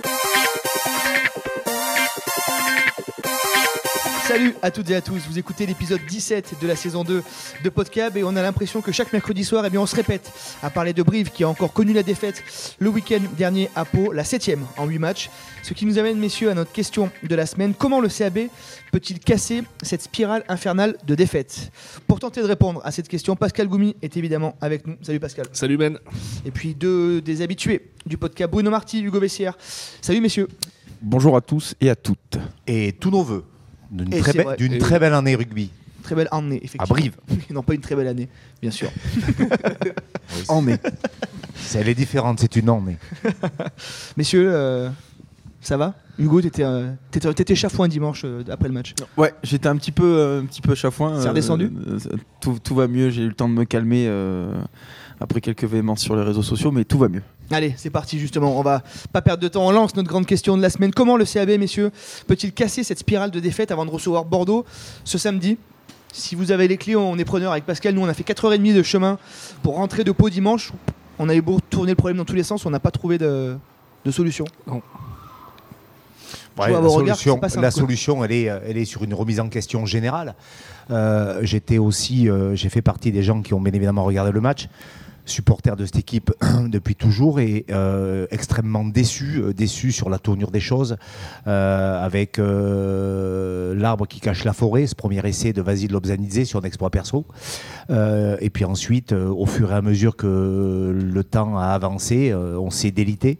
Bye. Salut à toutes et à tous, vous écoutez l'épisode 17 de la saison 2 de Podcab et on a l'impression que chaque mercredi soir, eh bien, on se répète à parler de Brive qui a encore connu la défaite le week-end dernier à Pau, la 7 en 8 matchs. Ce qui nous amène, messieurs, à notre question de la semaine. Comment le CAB peut-il casser cette spirale infernale de défaite? Pour tenter de répondre à cette question, Pascal Goumi est évidemment avec nous. Salut Pascal. Salut Ben. Et puis deux des habitués du podcast, Bruno Marty, Hugo Bessière. Salut messieurs. Bonjour à tous et à toutes. Et tous nos voeux d'une très, be- d'une belle année rugby. Très belle année, effectivement. À Brive. non, pas une très belle année, bien sûr. En mai. Elle est différente, c'est une année. Messieurs, euh, ça va? Hugo, t'étais euh, t'étais- t'étais chafouin dimanche euh, après le match. Ouais, j'étais un petit peu, euh, un petit peu chafouin. C'est redescendu? euh, tout, tout va mieux. J'ai eu le temps de me calmer euh, après quelques véhémences sur les réseaux sociaux, mais tout va mieux. Allez, c'est parti justement. On va pas perdre de temps. On lance notre grande question de la semaine. Comment le CAB, messieurs, peut-il casser cette spirale de défaite avant de recevoir Bordeaux ce samedi? Si vous avez les clés, on est preneur avec Pascal. Nous, on a fait 4h30 de chemin pour rentrer de Pau dimanche. On avait beau tourner le problème dans tous les sens, on n'a pas trouvé de, de solution. Ouais, à la solution, c'est pas simple, la quoi. solution, elle est, elle est sur une remise en question générale. Euh, J'étais aussi, euh, j'ai fait partie des gens qui ont bien évidemment regardé le match, supporter de cette équipe depuis toujours et euh, extrêmement déçu, euh, déçu sur la tournure des choses, euh, avec euh, l'arbre qui cache la forêt, ce premier essai de Vasile Lobzanidze sur un exploit perso. Euh, et puis ensuite, euh, au fur et à mesure que le temps a avancé, on s'est délité,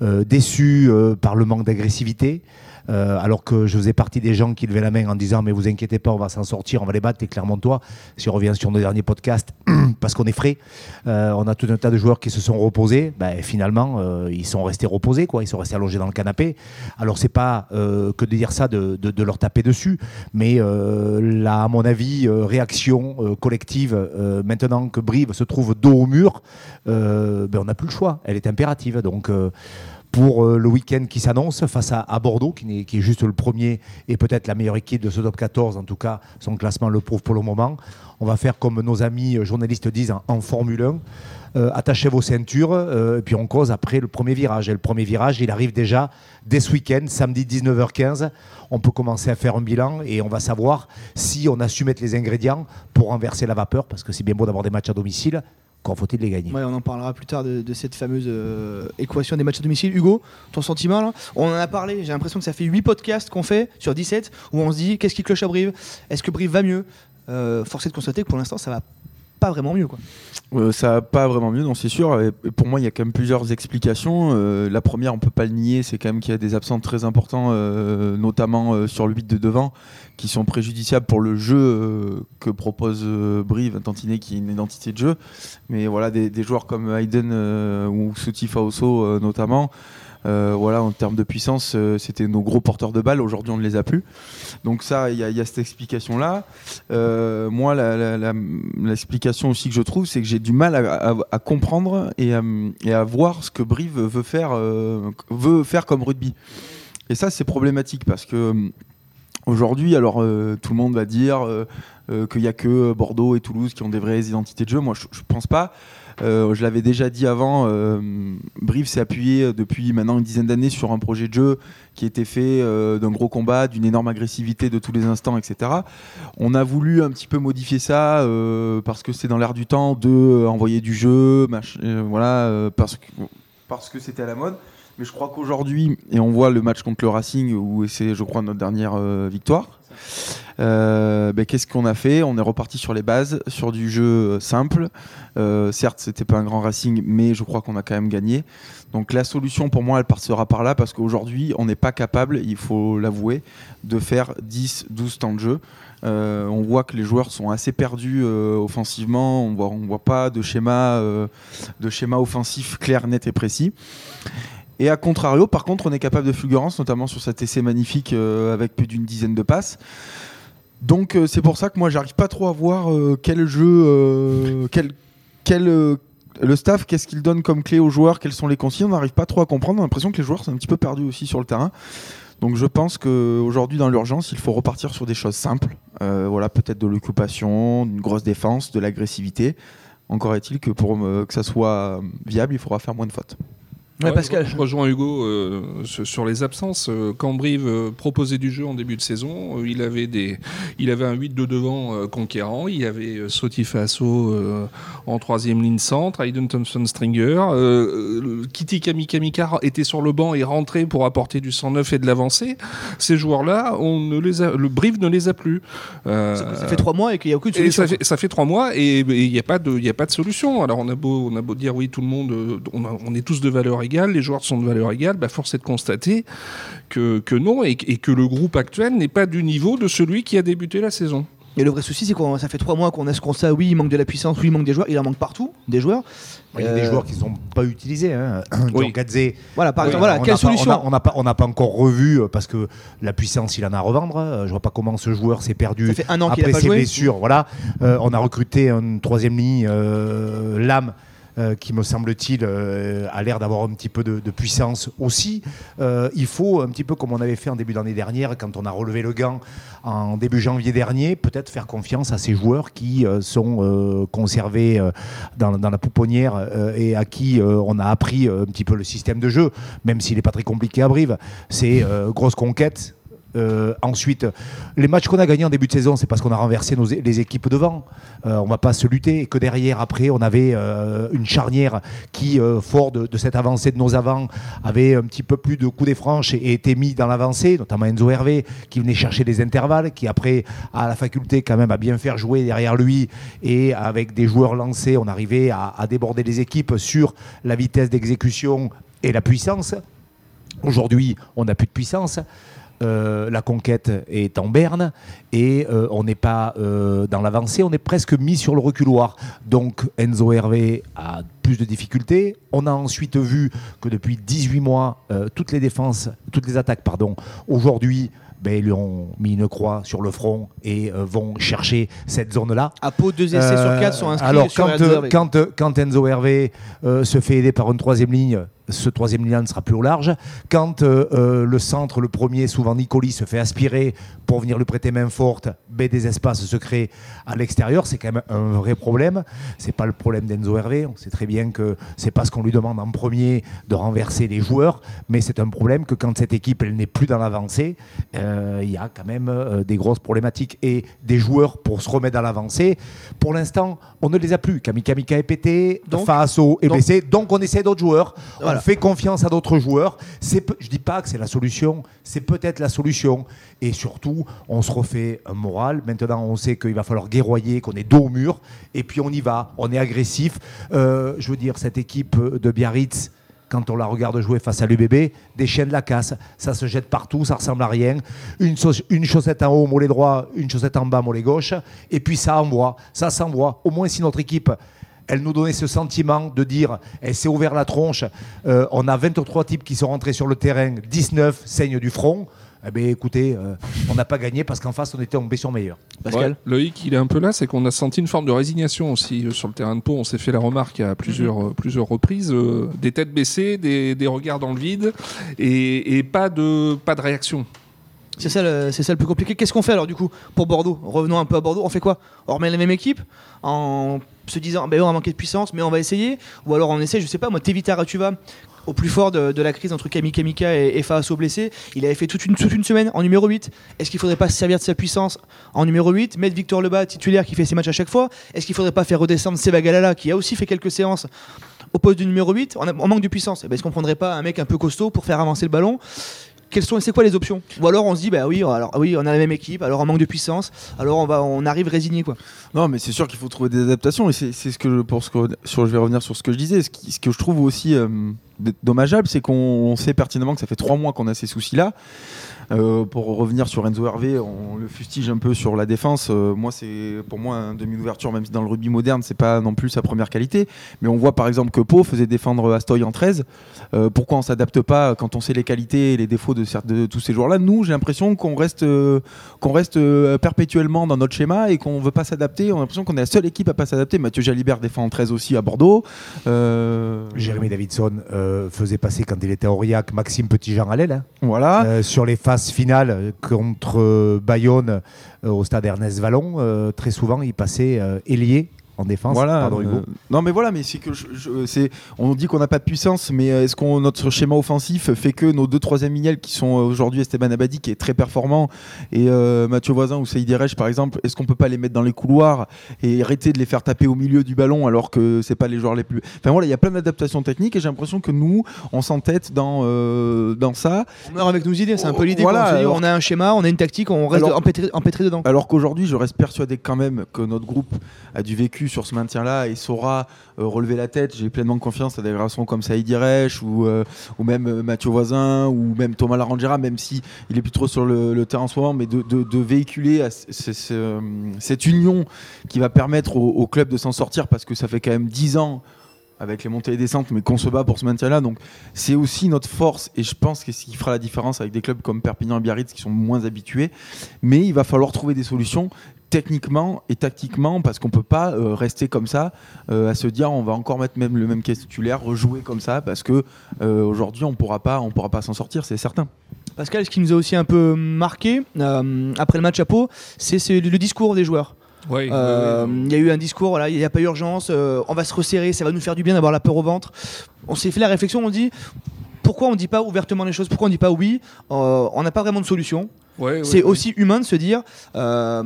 déçu par le manque d'agressivité. Euh, alors que je faisais partie des gens qui levaient la main en disant mais vous inquiétez pas on va s'en sortir on va les battre et Clermontois si on revient sur nos derniers podcasts parce qu'on est frais euh, on a tout un tas de joueurs qui se sont reposés. Ben, finalement euh, ils sont restés reposés quoi. Ils sont restés allongés dans le canapé. Alors c'est pas que de dire ça de, leur taper dessus. Mais là à mon avis réaction collective maintenant que Brive se trouve dos au mur ben, on n'a plus le choix. Elle est impérative. Donc pour euh, le week-end qui s'annonce face à, Bordeaux, qui, est juste le premier et peut-être la meilleure équipe de ce top 14. En tout cas, son classement le prouve pour le moment. On va faire comme nos amis journalistes disent en, en Formule 1. Euh, attachez vos ceintures euh, et puis on cause après le premier virage. Et le premier virage, il arrive déjà dès ce week-end, samedi 19h15. On peut commencer à faire un bilan et on va savoir si on a su mettre les ingrédients pour renverser la vapeur, parce que c'est bien beau d'avoir des matchs à domicile. Quand faut-il les gagner? Ouais, on en parlera plus tard de, de cette fameuse euh, équation des matchs à domicile. Hugo, ton sentiment là? On en a parlé, j'ai l'impression que ça fait 8 podcasts qu'on fait sur 17 où on se dit qu'est-ce qui cloche à Brive? Est-ce que Brive va mieux? Euh, Force est de constater que pour l'instant ça va pas vraiment mieux. Quoi. Euh, ça va pas vraiment mieux, non, c'est sûr. Pour moi, il y a quand même plusieurs explications. Euh, la première, on peut pas le nier, c'est quand même qu'il y a des absents très importants, euh, notamment sur le 8 de devant, qui sont préjudiciables pour le jeu que propose Brive, tantinet qui est une identité de jeu. Mais voilà, des, joueurs comme Hayden ou Souti Faoso notamment. Euh, voilà, en termes de puissance, euh, c'était nos gros porteurs de balles. Aujourd'hui, on ne les a plus. Donc ça, il y, a- cette explication-là. Euh, moi, l'explication aussi que je trouve, c'est que j'ai du mal à, comprendre et à, voir ce que Brive veut faire, veut faire comme rugby. Et ça, c'est problématique parce que aujourd'hui, alors tout le monde va dire qu'il n'y a que Bordeaux et Toulouse qui ont des vraies identités de jeu. Moi, je, je pense pas. Euh, je l'avais déjà dit avant, euh, s'est appuyé depuis maintenant une dizaine d'années sur un projet de jeu qui était fait euh, d'un gros combat, d'une énorme agressivité de tous les instants, etc. On a voulu un petit peu modifier ça euh, parce que c'est dans l'air du temps de euh, envoyer du jeu, euh, voilà, euh, parce que parce que c'était à la mode. Mais je crois qu'aujourd'hui, et on voit le match contre le Racing où c'est, je crois, notre dernière euh, victoire. Euh, ben, qu'est-ce qu'on a fait? On est reparti sur les bases, sur du jeu euh, simple. Euh, certes, c'était pas un grand Racing, mais je crois qu'on a quand même gagné. Donc la solution pour moi, elle passera par là parce qu'aujourd'hui, on n'est pas capable, il faut l'avouer, de faire 10, 12 temps de jeu. Euh, on voit que les joueurs sont assez perdus offensivement. On voit, voit pas de schéma, de schéma offensif clair, net et précis. Et à contrario, par contre, on est capable de fulgurance, notamment sur cet essai magnifique avec plus d'une dizaine de passes. Donc euh, c'est pour ça que moi, j'arrive pas trop à voir euh, quel jeu, euh, quel, quel, le staff, qu'est-ce qu'il donne comme clé aux joueurs, quelles sont les consignes. On n'arrive pas trop à comprendre. On a l'impression que les joueurs sont un petit peu perdus aussi sur le terrain. Donc je pense qu'aujourd'hui, dans l'urgence, il faut repartir sur des choses simples. Voilà, peut-être de l'occupation, d'une grosse défense, de l'agressivité. Encore est-il que pour que ça soit viable, il faudra faire moins de fautes. Ouais. Je rejoins Hugo euh, sur les absences. Euh, quand Brive euh, proposait du jeu en début de saison, il, avait des, il avait un 8 de devant conquérant. Il y avait Sotifaso en troisième ligne centre, Aiden Thompson Stringer. Kitty Kamikamika était sur le banc et rentré pour apporter du 109 et de l'avancée. Ces joueurs-là, on ne les a, le Brive ne les a plus. ça, fait trois mois et qu'il n'y a aucune solution. Ça fait, ça fait, trois mois et il n'y a, pas de, a pas de solution. Alors on a beau, on a beau dire oui, tout le monde, on, on est tous de valeur les joueurs sont de valeur égale, bah force est de constater que, que non, et, que le groupe actuel n'est pas du niveau de celui qui a débuté la saison. Et le vrai souci, c'est que ça fait trois mois qu'on a ce constat. Oui, il manque de la puissance, oui, il manque des joueurs. Il en manque partout, des joueurs. Il y a des euh, joueurs qui ne sont pas utilisés. Hein. Oui. Voilà, par exemple, voilà, quelle solution On n'a pas, pas, encore revu euh, parce que la puissance, il en a à revendre. Euh, je vois pas comment ce joueur s'est perdu ça fait un an après ses blessures. Voilà, on a recruté une troisième ligne, Lame euh, qui me semble-t-il euh, a l'air d'avoir un petit peu de, puissance aussi. Euh, il faut un petit peu comme on avait fait en début d'année dernière quand on a relevé le gant en début janvier dernier, peut-être faire confiance à ces joueurs qui sont conservés dans, dans, la pouponnière et à qui on a appris un petit peu le système de jeu, même s'il n'est pas très compliqué à Brive. C'est grosse conquête, euh, ensuite, les matchs qu'on a gagnés en début de saison, c'est parce qu'on a renversé nos, les équipes devant. Euh, on ne va pas se lutter. Et que derrière, après, on avait euh, une charnière qui, fort de, cette avancée de nos avants, avait un petit peu plus de coups des franches et, était mis dans l'avancée, notamment Enzo Hervé, qui venait chercher des intervalles, qui après a la faculté quand même à bien faire jouer derrière lui. Et avec des joueurs lancés, on arrivait à, à déborder les équipes sur la vitesse d'exécution et la puissance. Aujourd'hui, on n'a plus de puissance. Euh, la conquête est en berne et euh, on n'est pas euh, dans l'avancée, on est presque mis sur le reculoir. Donc Enzo Hervé a plus de difficultés. On a ensuite vu que depuis 18 mois, toutes les défenses, toutes les attaques, pardon, aujourd'hui, ben, ils lui ont mis une croix sur le front et vont chercher cette zone-là. À peau, deux essais sur quatre sont inscrits alors, sur quand, quand, quand, Enzo Hervé se fait aider par une troisième ligne, ce troisième lien ne sera plus au large. Quand euh, euh, le centre, le premier, souvent Nicoli, se fait aspirer pour venir lui prêter main forte, ben, des espaces se créent à l'extérieur, c'est quand même un vrai problème. C'est pas le problème d'Enzo Hervé. On sait très bien que c'est pas ce qu'on lui demande en premier de renverser les joueurs, mais c'est un problème que quand cette équipe elle n'est plus dans l'avancée, euh, il y a quand même des grosses problématiques et des joueurs pour se remettre dans l'avancée. Pour l'instant, on ne les a plus. Kamika est pété, Faso est blessé, donc on essaie d'autres joueurs. Voilà fait confiance à d'autres joueurs. Je dis pas que c'est la solution, c'est peut-être la solution. Et surtout, on se refait un moral. Maintenant, on sait qu'il va falloir guerroyer, qu'on est dos au mur, et puis on y va, on est agressif. Euh, je veux dire, cette équipe de Biarritz, quand on la regarde jouer face à l'UBB, des chaînes la casse, ça se jette partout, ça ressemble à rien. Une, chaussette en haut, mollet droit, une chaussette en bas, mollet gauche, et puis ça envoie, ça s'envoie. Au moins si notre équipe elle nous donnait ce sentiment de dire, elle s'est ouvert la tronche, euh, on a 23 types qui sont rentrés sur le terrain, 19 saignent du front. Eh bien, écoutez, euh, on n'a pas gagné parce qu'en face, on était en sur meilleur. Pascal Loïc, il est un peu là, c'est qu'on a senti une forme de résignation aussi euh, sur le terrain de Pau. On s'est fait la remarque à plusieurs, plusieurs reprises, des têtes baissées, des, regards dans le vide et, pas, de, pas de réaction. C'est ça, c'est ça le plus compliqué. Qu'est-ce qu'on fait alors du coup pour Bordeaux? Revenons un peu à Bordeaux. On fait quoi? On remet la même équipe? En se disant ben on a manqué de puissance, mais on va essayer? Ou alors on essaie, je sais pas, moi, Tevita vas au plus fort de, la crise entre Kami Kamika et, et Faso blessé, il avait fait toute une, semaine en numéro 8. Est-ce qu'il faudrait pas se servir de sa puissance en numéro 8, mettre Victor Lebas titulaire qui fait ses matchs à chaque fois? Est-ce qu'il faudrait pas faire redescendre Seba Galala qui a aussi fait quelques séances au poste du numéro 8 on, manque de puissance? Eh ben, est-ce qu'on prendrait pas un mec un peu costaud pour faire avancer le ballon? Quelles sont, c'est quoi les options? Ou alors on se dit, bah oui, alors oui, on a la même équipe, alors on manque de puissance, alors on va, on arrive résigné quoi. Non, mais c'est sûr qu'il faut trouver des adaptations et c'est ce que je vais revenir sur ce que je disais. Ce, que je trouve aussi euh, dommageable, c'est qu'on sait pertinemment que ça fait trois mois qu'on a ces soucis-là. Euh, pour revenir sur Enzo Hervé, on le fustige un peu sur la défense. Euh, moi, c'est pour moi un demi ouverture, même si dans le rugby moderne, c'est pas non plus sa première qualité. Mais on voit par exemple que Pau faisait défendre Astoy en 13. Euh, pourquoi on s'adapte pas quand on sait les qualités et les défauts de, de tous ces joueurs-là? Nous, j'ai l'impression qu'on reste, qu'on reste perpétuellement dans notre schéma et qu'on veut pas s'adapter. On a l'impression qu'on est la seule équipe à pas s'adapter. Mathieu Jalibert défend en 13 aussi à Bordeaux. Jérémy Davidson faisait passer quand il était à Aurillac Maxime Petitjean à l'aile. Hein. Voilà. sur les finale contre Bayonne euh, au stade Ernest Vallon, euh, très souvent il passait euh, ailier en défense. Voilà. Pardon, Hugo. euh, non, mais voilà, mais c'est que je- je- c'est. On dit qu'on n'a pas de puissance, mais euh, est-ce qu'on notre schéma offensif fait que nos deux troisième milieux qui sont euh, aujourd'hui Esteban Abadi qui est très performant et euh, Mathieu Voisin ou Saïd Erech par exemple, est-ce qu'on peut pas les mettre dans les couloirs et arrêter de les faire taper au milieu du ballon alors que c'est pas les joueurs les plus. Enfin voilà, il y a plein d'adaptations techniques et j'ai l'impression que nous on s'entête dans euh, dans ça. On meurt avec nos idées, c'est un peu l'idée. Voilà. On alors- a un schéma, on a une tactique, on reste Alors- empêtré, empêtré dedans. Alors qu'aujourd'hui, je reste persuadé quand même que notre groupe a du vécu sur ce maintien-là et saura euh, relever la tête. J'ai pleinement confiance à des garçons comme Saïd Iresh ou, euh, ou même euh, Mathieu Voisin ou même Thomas Larangera, même si il est plus trop sur le, terrain en ce moment, mais de, véhiculer cette union qui va permettre au, au club de s'en sortir parce que ça fait quand même 10 ans avec les montées et descentes, mais qu'on se bat pour ce maintien-là. Donc c'est aussi notre force et je pense que ce qui fera la différence avec des clubs comme Perpignan et Biarritz qui sont moins habitués. Mais il va falloir trouver des solutions techniquement et tactiquement parce qu'on peut pas euh, rester comme ça euh, à se dire on va encore mettre même le même caisse titulaire rejouer comme ça parce que euh, aujourd'hui on pourra pas on pourra pas s'en sortir c'est certain Pascal, ce qui nous a aussi un peu marqué après le match à Pau, c'est le discours des joueurs. Euh. Il y a eu un discours, il n'y a pas urgence, euh, on va se resserrer, ça va nous faire du bien d'avoir la peur au ventre. On s'est fait la réflexion, on dit pourquoi on ne dit pas ouvertement les choses, pourquoi on ne dit pas oui, Euh, on n'a pas vraiment de solution. Ouais, ouais, c'est ouais. aussi humain de se dire euh,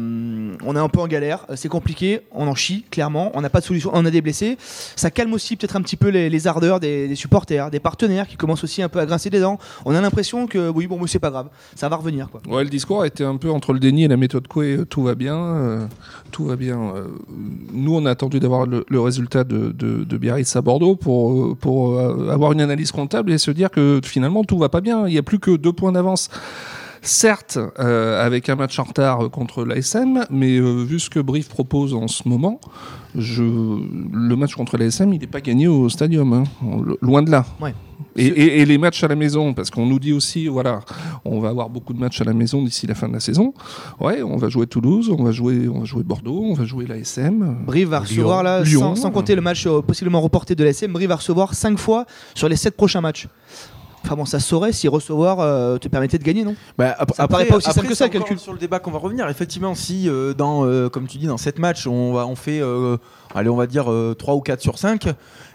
on est un peu en galère, c'est compliqué, on en chie clairement, on n'a pas de solution, on a des blessés. Ça calme aussi peut-être un petit peu les, les ardeurs des, des supporters, des partenaires qui commencent aussi un peu à grincer des dents. On a l'impression que oui, bon, mais c'est pas grave, ça va revenir. Quoi. Ouais, le discours a été un peu entre le déni et la méthode Coué. euh, Tout va bien, euh, tout va bien. euh. nous, on a attendu d'avoir le, le résultat de, de, de Biarritz à Bordeaux pour, pour avoir une analyse comptable et se dire que finalement tout va pas bien. Il y a plus que deux points d'avance. Certes, euh, avec un match en retard contre l'ASM, mais euh, vu ce que Brive propose en ce moment, je, le match contre l'ASM, il n'est pas gagné au stadium, hein. Lo- loin de là. Ouais. Et, et- et les matchs à la maison, parce qu'on nous dit aussi, voilà, on va avoir beaucoup de matchs à la maison d'ici la fin de la saison. Ouais, on va jouer Toulouse, on va jouer, on va jouer Bordeaux, on va jouer l'ASM. Brive va recevoir, là, Lyon. sans, sans compter le match euh, possiblement reporté de l'ASM, Brive va recevoir 5 fois sur les 7 prochains matchs. Enfin bon, ça saurait si recevoir euh, te permettait de gagner, non? Bah, ap- Ça paraît pas aussi simple que ça, calcul. Sur le débat qu'on va revenir, effectivement, si euh, dans, euh, comme tu dis, dans cette match, on, va, on fait, allez, on va dire euh, 3 ou 4 sur 5,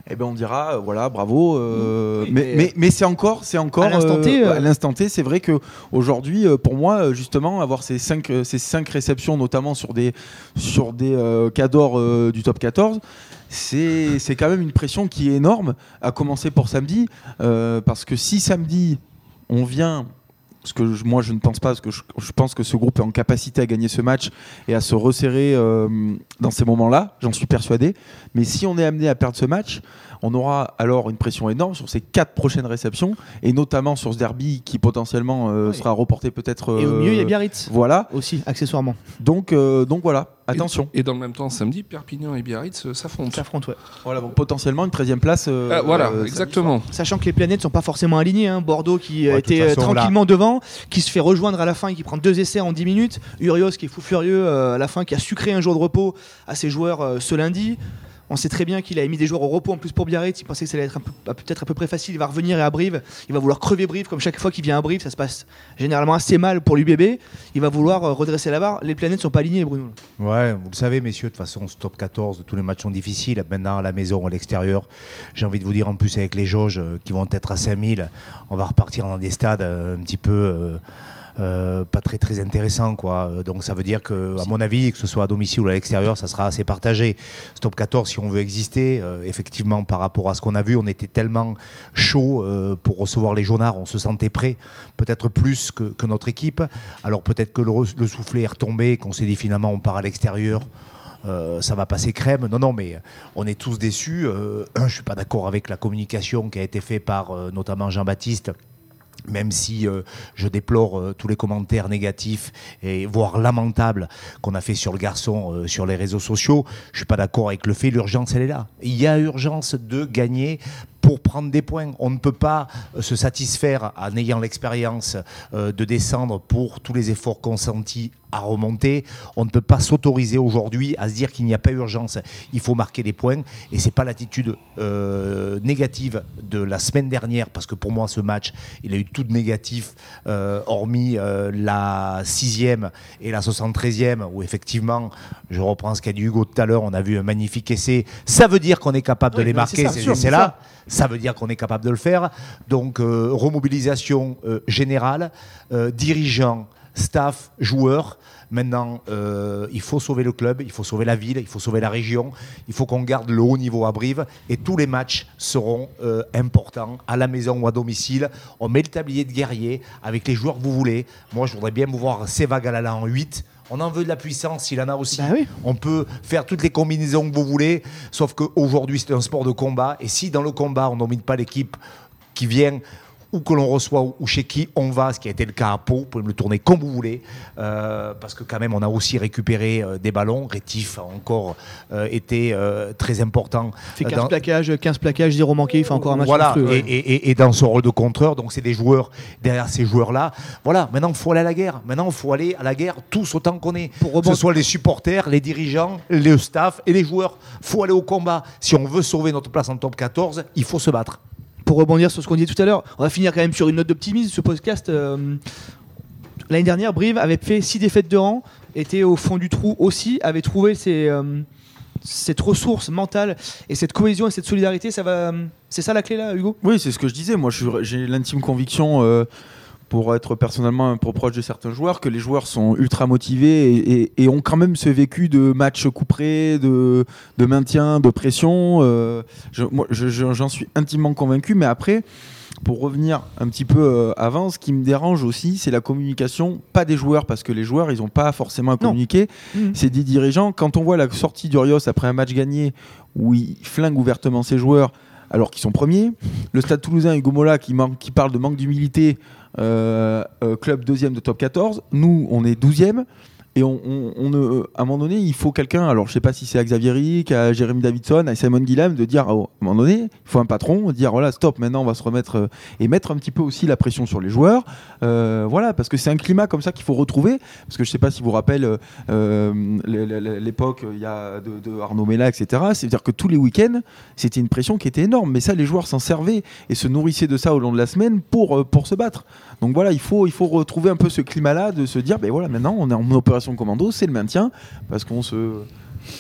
eh ben on dira, voilà, bravo. Oui, mais mais- mais, mais c'est encore, c'est encore À l'instant T, à l'instant T, c'est vrai que aujourd'hui, pour moi, justement, avoir ces 5 ces cinq réceptions, notamment sur des sur des cadors du top 14. C'est quand même une pression qui est énorme, à commencer pour samedi, euh, parce que si samedi on vient parce que je- moi je ne pense pas, parce que je, je pense que ce groupe est en capacité à gagner ce match et à se resserrer euh, dans ces moments-là, j'en suis persuadé. Mais si on est amené à perdre ce match, on aura alors une pression énorme sur ces quatre prochaines réceptions, et notamment sur ce derby qui potentiellement euh, Oui. sera reporté peut-être. Et au milieu, il y a Biarritz Voilà, aussi, accessoirement. donc, donc voilà, attention. Et dans le même temps, samedi, Perpignan et Biarritz euh, s'affrontent. Ça affronte, ouais. Voilà, donc potentiellement une 13e place. euh, Ah, voilà, euh, exactement. Sachant que les planètes sont pas forcément alignées. hein. Bordeaux qui Ouais, était là- tranquillement devant, qui se fait rejoindre à la fin et qui prend deux essais en 10 minutes. Urios qui est fou furieux euh, à la fin, qui a sucré un jour de repos à ses joueurs euh, ce lundi. On sait très bien qu'il a mis des joueurs au repos en plus pour Biarritz. Il pensait que ça allait être peut-être à peu près facile. Il va revenir et à Brive. Il va vouloir crever Brive comme chaque fois qu'il vient à Brive. Ça se passe généralement assez mal pour l'UBB. Il va vouloir euh, redresser la barre. Les planètes sont pas alignées, Bruno. Ouais, vous le savez, messieurs, de toute façon, ce top 14, tous les matchs sont difficiles. Maintenant, à la maison, à l'extérieur, j'ai envie de vous dire, en plus, avec les jauges euh, qui vont être à 5000, on va repartir dans des stades euh, un petit peu. Euh, pas très très intéressants quoi. Euh, Donc ça veut dire que, à mon avis, que ce soit à domicile ou à l'extérieur, ça sera assez partagé. Ce top 14, si on veut exister, euh, effectivement, par rapport à ce qu'on a vu, on était tellement chaud pour recevoir les jaunards, on se sentait prêt, peut-être plus que, que notre équipe. Alors peut-être que le, soufflet est retombé, qu'on s'est dit finalement on part à l'extérieur. ça va passer crème. Non, non, mais on est tous déçus. Je suis pas d'accord avec la communication qui a été faite par notamment Jean-Baptiste. Même si euh, je déplore euh, tous les commentaires négatifs et voire lamentables qu'on a fait sur le garçon euh, sur les réseaux sociaux, je suis pas d'accord avec le fait l'urgence elle est là. Il y a urgence de gagner pour prendre des points. On ne peut pas euh, se satisfaire en ayant l'expérience euh, de descendre pour tous les efforts consentis à remonter. On ne peut pas s'autoriser aujourd'hui à se dire qu'il n'y a pas urgence. Il faut marquer des points. Et c'est pas l'attitude euh, négative de la semaine dernière, parce que pour moi, ce match, il a eu tout de négatif, euh, hormis euh, la sixième et la 73e, où effectivement, je reprends ce qu'a dit Hugo tout à l'heure, on a vu un magnifique essai. Ça veut dire qu'on est capable de les marquer, ces sûr, c'est essais-là. Ça veut dire qu'on est capable de le faire. Donc, euh, remobilisation euh, générale, euh, dirigeants, staff, joueurs. Maintenant, il faut sauver le club, il faut sauver la ville, il faut sauver la région, il faut qu'on garde le haut niveau à Brive et tous les matchs seront importants à la maison ou à domicile. On met le tablier de guerrier avec les joueurs que vous voulez. Moi, je voudrais bien vous voir Seva en 8. On en veut de la puissance, il en a aussi. Bah oui. On peut faire toutes les combinaisons que vous voulez, sauf qu'aujourd'hui, c'est un sport de combat. Et si dans le combat, on ne domine pas l'équipe qui vient ou que l'on reçoit ou chez qui on va, ce qui a été le cas à Pau, vous pouvez me le tourner comme vous voulez, euh, parce que quand même on a aussi récupéré euh, des ballons, Rétif a encore euh, été très important. Il fait euh, 15 dans- plaquages, 15 plaquages, 0 manqué, il fait encore un match voilà, monstrueux, et, ouais. et- et- et dans son rôle de contreur, donc c'est des joueurs derrière ces joueurs-là. Voilà, maintenant il faut aller à la guerre. Maintenant il faut aller à la guerre tous autant qu'on est. Pour Que ce soit les supporters, les dirigeants, le staff et les joueurs. faut aller au combat. Si on veut sauver notre place en top 14, il faut se battre. Pour rebondir sur ce qu'on disait tout à l'heure, on va finir quand même sur une note d'optimisme. Ce podcast, euh, l'année dernière, Brive avait fait six défaites de rang, était au fond du trou aussi, avait trouvé euh, cette ressource mentale et cette cohésion et cette solidarité. Ça va, c'est ça la clé là, Hugo? Oui, c'est ce que je disais. Moi, j'ai l'intime conviction, euh, pour être personnellement un peu proche de certains joueurs, que les joueurs sont ultra motivés et, et- et ont quand même ce vécu de match couperé, de, de maintien, de pression. euh, je- je- j'en suis intimement convaincu. Mais après, pour revenir un petit peu euh, avant, ce qui me dérange aussi, c'est la communication, pas des joueurs, parce que les joueurs, ils n'ont pas forcément à communiquer. Mhm. C'est des dirigeants. Quand on voit la sortie d'Urios après un match gagné, où il flingue ouvertement ses joueurs, alors qu'ils sont premiers, le Stade Toulousain, Hugo Mola, qui, manque- qui parle de manque d'humilité, club deuxième de top 14, nous, on est 12e. Et on, ne- à un moment donné, il faut quelqu'un, alors je sais pas si c'est à Xavier Rick, à Jérémy Davidson, à Simon Guilhem, de dire, oh, à un moment donné, il faut un patron, dire, voilà, stop, maintenant on va se remettre, euh, et mettre un petit peu aussi la pression sur les joueurs. Euh, voilà, parce que c'est un climat comme ça qu'il faut retrouver. Parce que je sais pas si vous vous rappelez euh, l'époque il y a de, Arnaud Mella, etc. C'est-à-dire que tous les week-ends, c'était une pression qui était énorme. Mais ça, les joueurs s'en servaient et se nourrissaient de ça au long de la semaine pour se battre. Donc voilà, il faut, il faut retrouver un peu ce climat-là, de se dire, ben voilà, maintenant on est en opération commando, c'est le maintien, parce qu'on se...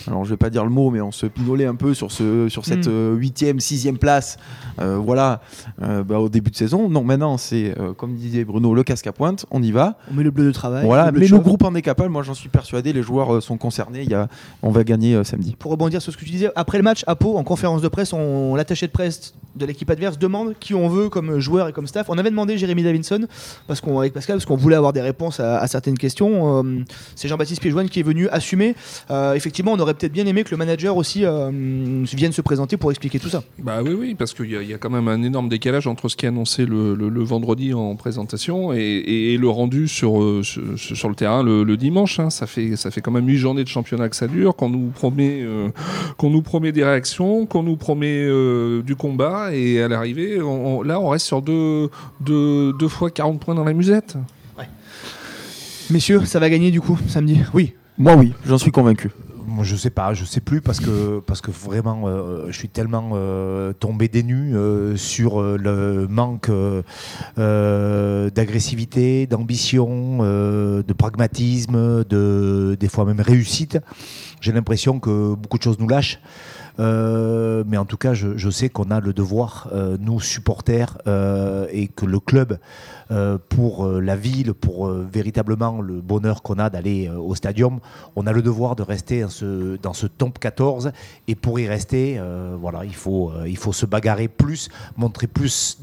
Alors je vais pas dire le mot, mais on se pinolait un peu sur, ce, sur cette Mm. euh, huitième, sixième place, euh, voilà, euh, bah, au début de saison. Non, maintenant c'est, euh, comme disait Bruno, le casque à pointe, on y va. On met le bleu de travail. Voilà, le mais le groupe en est capable, moi j'en suis persuadé, les joueurs sont concernés, il y a, on va gagner samedi. Pour rebondir sur ce que tu disais, après le match à Pau, en conférence de presse, on, l'attaché de presse de l'équipe adverse demande qui on veut comme joueur et comme staff. On avait demandé Jérémy Davidson parce qu'on, avec Pascal parce qu'on voulait avoir des réponses à, certaines questions. Euh, c'est Jean-Baptiste Piéjoine qui est venu assumer. Euh, effectivement, on aurait peut-être bien aimé que le manager aussi euh, vienne se présenter pour expliquer tout ça. Bah oui, oui, parce qu'il y, y a quand même un énorme décalage entre ce qui est annoncé le, le- vendredi en présentation et, et- le rendu sur, sur, le terrain le, dimanche. hein. Ça, fait, ça fait quand même huit journées de championnat que ça dure, qu'on nous promet, qu'on nous promet des réactions, qu'on nous promet du combat et à l'arrivée, on- on- là, on reste sur deux, deux, deux fois 40 points dans la musette. Messieurs, ça va gagner du coup samedi? Oui, Moi oui, j'en suis convaincu. Moi, je sais pas, je sais plus parce que parce que vraiment, euh, je suis tellement euh, tombé des nues euh, sur euh, le manque d'agressivité, d'ambition, euh, de pragmatisme, de des fois même réussite. J'ai l'impression que beaucoup de choses nous lâchent. Euh, mais en tout cas, je, sais qu'on a le devoir, euh, nous supporters, euh, et que le club, pour la ville, pour véritablement le bonheur qu'on a d'aller au stadium, on a le devoir de rester dans ce, dans top 14. Et pour y rester, voilà, il faut, il faut se bagarrer plus, montrer plus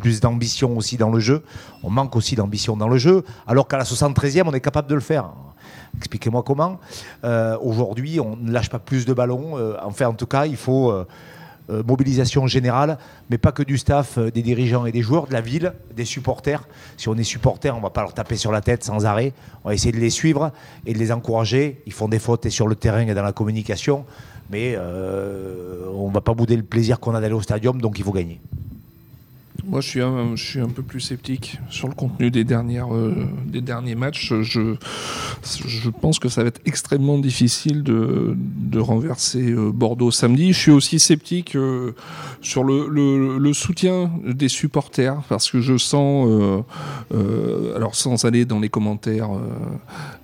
plus d'ambition aussi dans le jeu. On manque aussi d'ambition dans le jeu, alors qu'à la 73e, on est capable de le faire. Expliquez-moi comment. Euh, Aujourd'hui, on ne lâche pas plus de ballons. Euh, enfin, en tout cas, il faut euh, mobilisation générale, mais pas que du staff, des dirigeants et des joueurs, de la ville, des supporters. Si on est supporter, on va pas leur taper sur la tête sans arrêt. On va essayer de les suivre et de les encourager. Ils font des fautes sur le terrain et dans la communication. Mais on ne va pas bouder le plaisir qu'on a d'aller au stadium, donc il faut gagner. Moi, je suis, un, peu plus sceptique sur le contenu des, euh, derniers matchs. Je, pense que ça va être extrêmement difficile de, renverser euh, Bordeaux samedi. Je suis aussi sceptique euh, sur le, le, soutien des supporters parce que je sens, alors sans aller dans les commentaires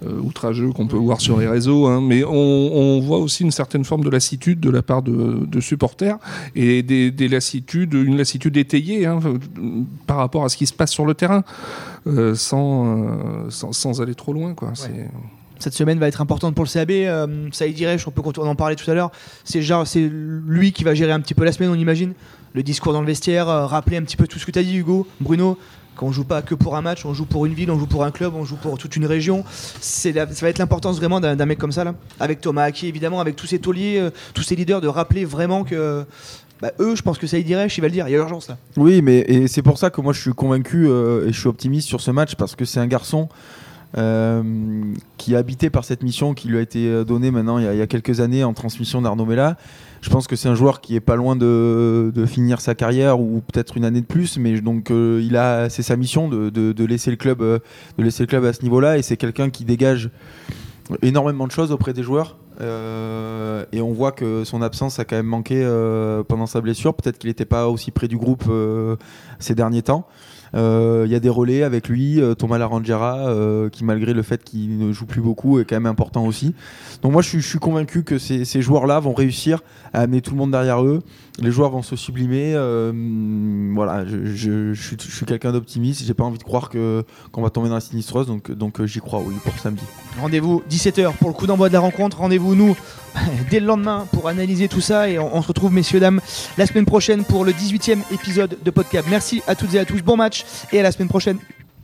outrageux qu'on peut voir sur les réseaux, hein, mais on, voit aussi une certaine forme de lassitude de la part de, supporters et des, des, lassitudes, une lassitude étayée. Hein, par rapport à ce qui se passe sur le terrain, euh, sans, euh, sans, sans, aller trop loin. Quoi. Ouais. Cette semaine va être importante pour le CAB. Euh, ça y dirait, on peut en parler tout à l'heure. C'est lui qui va gérer un petit peu la semaine, on imagine. Le discours dans le vestiaire, euh, rappeler un petit peu tout ce que tu as dit, Hugo, Bruno. Qu'on joue pas que pour un match, on joue pour une ville, on joue pour un club, on joue pour toute une région. C'est ça va être l'importance vraiment d'un mec comme ça là, avec Thomas Aki évidemment, avec tous ces tauliers, euh, tous ces leaders, de rappeler vraiment que bah, eux, je pense que ça y dirait, il va le dire, il y a urgence là. Oui, mais c'est pour ça que moi je suis convaincu euh, et je suis optimiste sur ce match parce que c'est un garçon euh, qui est habité par cette mission qui lui a été donnée maintenant il y a, quelques années en transmission d'Arnaud Mella. Je pense que c'est un joueur qui est pas loin de, finir sa carrière ou peut-être une année de plus, mais donc euh, il a, c'est sa mission de, laisser le club, euh, de laisser le club à ce niveau-là et c'est quelqu'un qui dégage énormément de choses auprès des joueurs. Euh, et on voit que son absence a quand même manqué euh, pendant sa blessure. Peut-être qu'il n'était pas aussi près du groupe euh, ces derniers temps. Il euh, y a des relais avec lui, euh, Thomas Larangera, euh, qui malgré le fait qu'il ne joue plus beaucoup est quand même important aussi. Donc moi je suis, convaincu que ces, joueurs-là vont réussir à amener tout le monde derrière eux. Les joueurs vont se sublimer. voilà, je, suis, quelqu'un d'optimiste. J'ai pas envie de croire que qu'on va tomber dans la sinistrose, donc donc j'y crois pour samedi. Rendez-vous 17h pour le coup d'envoi de la rencontre. Rendez-vous nous dès le lendemain pour analyser tout ça et on, se retrouve messieurs dames la semaine prochaine pour le 18e épisode de podcast. Merci à toutes et à tous. Bon match et à la semaine prochaine.